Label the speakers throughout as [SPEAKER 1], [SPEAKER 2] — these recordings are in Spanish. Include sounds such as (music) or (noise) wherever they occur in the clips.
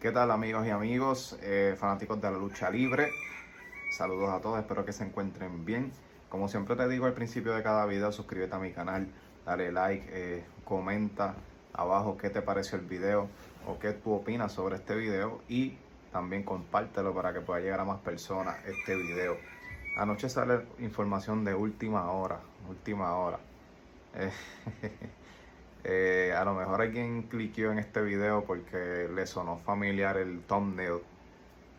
[SPEAKER 1] ¿Qué tal amigos y amigos, eh, fanáticos de la lucha libre? Saludos a todos, espero que se encuentren bien. Como siempre te digo al principio de cada video, suscríbete a mi canal, dale like, eh, comenta abajo qué te pareció el video o qué tú opinas sobre este video y también compártelo para que pueda llegar a más personas este video. Anoche sale información de última hora, última hora. (laughs) Eh, a lo mejor alguien cliqueó en este video porque le sonó familiar el thumbnail,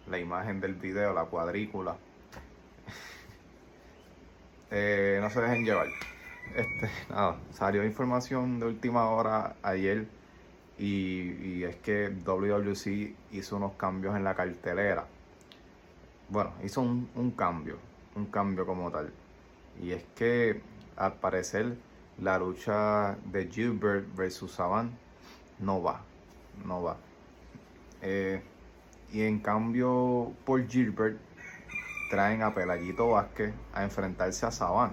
[SPEAKER 1] la imagen del video, la cuadrícula. (laughs) Eh, no se dejen llevar. Este, (laughs) nada, salió información de última hora ayer y, es que WWC hizo unos cambios en la cartelera. Bueno, hizo un cambio, un cambio como tal. Y es que al parecer la lucha de Gilbert versus Saban no va, no va. Eh, y en cambio por Gilbert traen a Pelayito Vázquez a enfrentarse a Saban.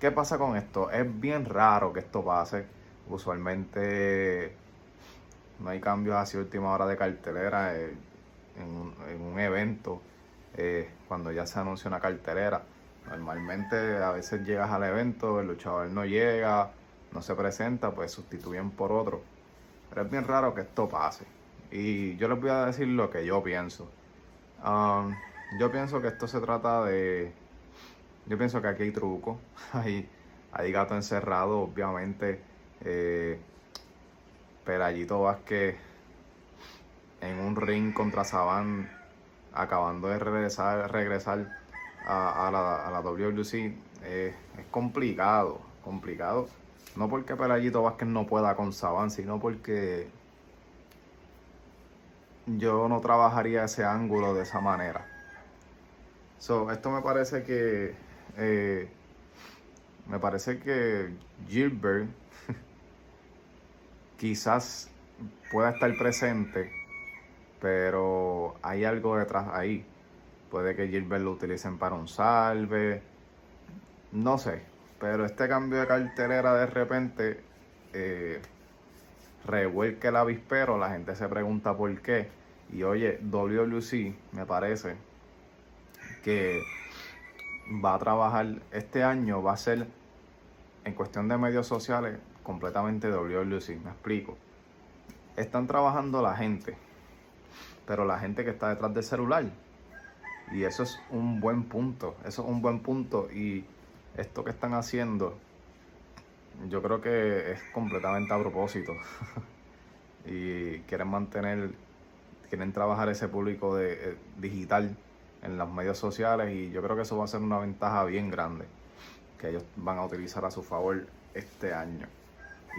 [SPEAKER 1] ¿Qué pasa con esto? Es bien raro que esto pase. Usualmente no hay cambios así última hora de cartelera eh, en, un, en, un, evento eh, cuando ya se anuncia una cartelera. Normalmente a veces llegas al evento, el luchador no llega, no se presenta, pues sustituyen por otro. Pero es bien raro que esto pase. Y yo les voy a decir lo que yo pienso. Um, yo pienso que esto se trata de... Yo pienso que aquí hay truco, (laughs) hay, hay gato encerrado, obviamente. Eh, Pelayito Vázquez en un ring contra Saban, acabando de regresar, regresar a, la, a la WWC, eh, es complicado, complicado. No porque Pelayito Vázquez no pueda con Saban, sino porque yo no trabajaría ese ángulo de esa manera. So, esto me parece que eh, me parece que Gilbert (laughs) quizás pueda estar presente, pero hay algo detrás ahí. Puede que Gilbert lo utilicen para un salve, no sé, pero este cambio de cartelera de repente eh, revuelque el avispero, la gente se pregunta por qué. Y oye, WWC me parece que va a trabajar este año, va a ser en cuestión de medios sociales completamente WWC. Me explico. Están trabajando la gente, pero la gente que está detrás del celular. Y eso es un buen punto. Eso es un buen punto. Y esto que están haciendo, yo creo que es completamente a propósito. (laughs) y quieren mantener, quieren trabajar ese público de, eh, digital en los medios sociales y yo creo que eso va a ser una ventaja bien grande que ellos van a utilizar a su favor este año.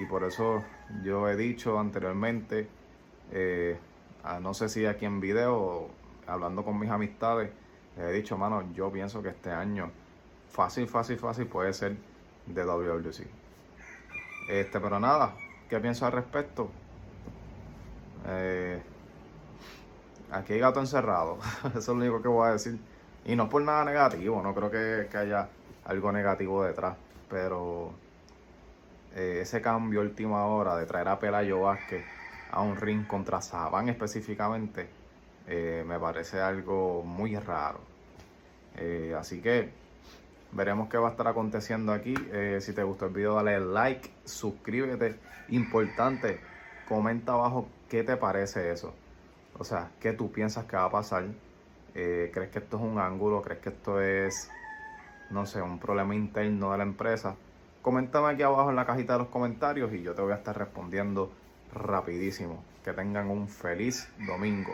[SPEAKER 1] Y por eso yo he dicho anteriormente, eh, no sé si aquí en video hablando con mis amistades, he dicho, mano, yo pienso que este año fácil, fácil, fácil puede ser de WWC. Este, pero nada, ¿qué pienso al respecto? Eh, aquí hay gato encerrado, (laughs) eso es lo único que voy a decir. Y no por nada negativo, no creo que, que haya algo negativo detrás, pero eh, ese cambio última hora de traer a Pelayo Vázquez a un ring contra Saban específicamente, eh, me parece algo muy raro. Eh, así que veremos qué va a estar aconteciendo aquí. Eh, si te gustó el video, dale like, suscríbete. Importante, comenta abajo qué te parece eso. O sea, qué tú piensas que va a pasar. ¿Crees que esto es un ángulo? ¿Crees que esto es, no sé, un problema interno de la empresa? Coméntame aquí abajo en la cajita de los comentarios y yo te voy a estar respondiendo rapidísimo. Que tengan un feliz domingo.